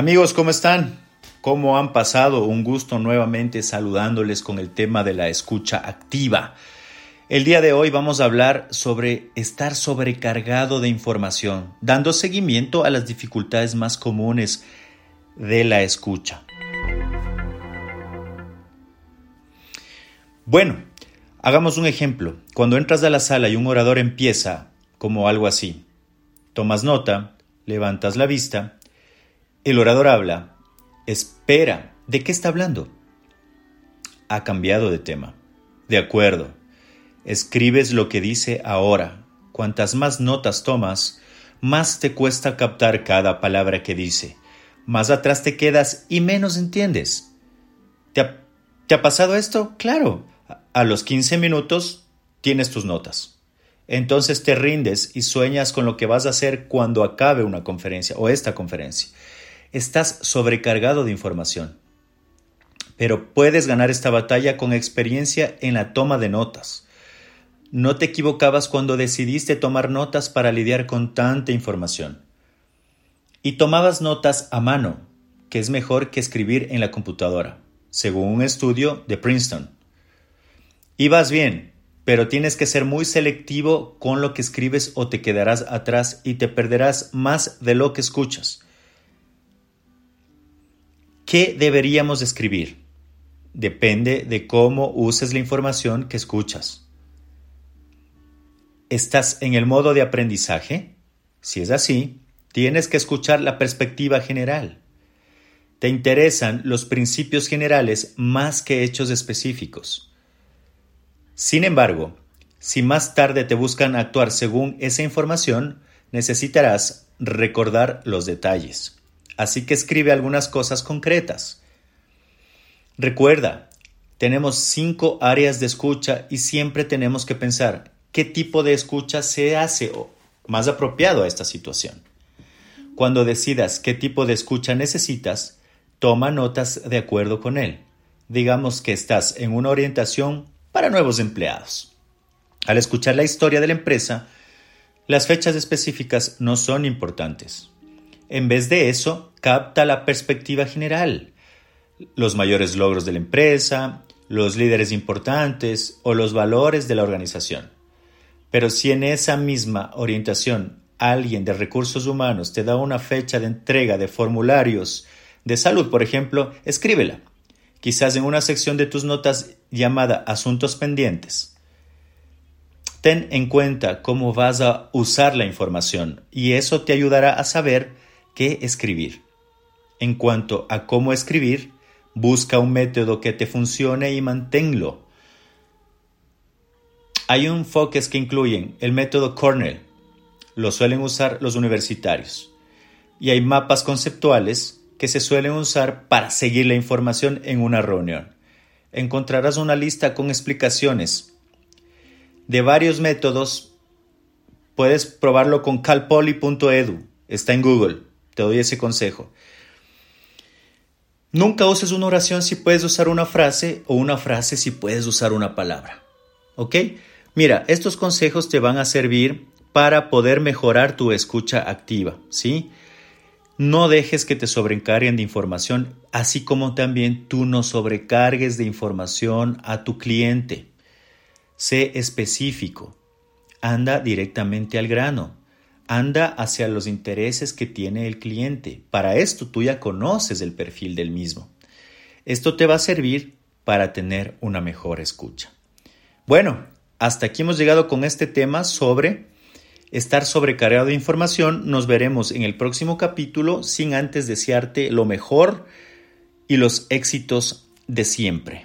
Amigos, ¿cómo están? ¿Cómo han pasado? Un gusto nuevamente saludándoles con el tema de la escucha activa. El día de hoy vamos a hablar sobre estar sobrecargado de información, dando seguimiento a las dificultades más comunes de la escucha. Bueno, hagamos un ejemplo. Cuando entras a la sala y un orador empieza como algo así, tomas nota, levantas la vista, el orador habla, espera, ¿de qué está hablando? Ha cambiado de tema. De acuerdo. Escribes lo que dice ahora. Cuantas más notas tomas, más te cuesta captar cada palabra que dice. Más atrás te quedas y menos entiendes. ¿Te ha, ¿te ha pasado esto? Claro. A los 15 minutos tienes tus notas. Entonces te rindes y sueñas con lo que vas a hacer cuando acabe una conferencia o esta conferencia estás sobrecargado de información. Pero puedes ganar esta batalla con experiencia en la toma de notas. No te equivocabas cuando decidiste tomar notas para lidiar con tanta información. Y tomabas notas a mano, que es mejor que escribir en la computadora, según un estudio de Princeton. Ibas bien, pero tienes que ser muy selectivo con lo que escribes o te quedarás atrás y te perderás más de lo que escuchas. ¿Qué deberíamos escribir? Depende de cómo uses la información que escuchas. ¿Estás en el modo de aprendizaje? Si es así, tienes que escuchar la perspectiva general. Te interesan los principios generales más que hechos específicos. Sin embargo, si más tarde te buscan actuar según esa información, necesitarás recordar los detalles así que escribe algunas cosas concretas. Recuerda, tenemos cinco áreas de escucha y siempre tenemos que pensar qué tipo de escucha se hace más apropiado a esta situación. Cuando decidas qué tipo de escucha necesitas, toma notas de acuerdo con él. Digamos que estás en una orientación para nuevos empleados. Al escuchar la historia de la empresa, las fechas específicas no son importantes. En vez de eso, capta la perspectiva general, los mayores logros de la empresa, los líderes importantes o los valores de la organización. Pero si en esa misma orientación alguien de recursos humanos te da una fecha de entrega de formularios de salud, por ejemplo, escríbela, quizás en una sección de tus notas llamada Asuntos pendientes. Ten en cuenta cómo vas a usar la información y eso te ayudará a saber qué escribir. En cuanto a cómo escribir, busca un método que te funcione y manténlo. Hay enfoques que incluyen el método Cornell, lo suelen usar los universitarios, y hay mapas conceptuales que se suelen usar para seguir la información en una reunión. Encontrarás una lista con explicaciones de varios métodos. Puedes probarlo con calpoly.edu, está en Google te doy ese consejo. Nunca uses una oración si puedes usar una frase o una frase si puedes usar una palabra. ¿Ok? Mira, estos consejos te van a servir para poder mejorar tu escucha activa, ¿sí? No dejes que te sobrecarguen de información, así como también tú no sobrecargues de información a tu cliente. Sé específico. Anda directamente al grano anda hacia los intereses que tiene el cliente. Para esto tú ya conoces el perfil del mismo. Esto te va a servir para tener una mejor escucha. Bueno, hasta aquí hemos llegado con este tema sobre estar sobrecargado de información. Nos veremos en el próximo capítulo sin antes desearte lo mejor y los éxitos de siempre.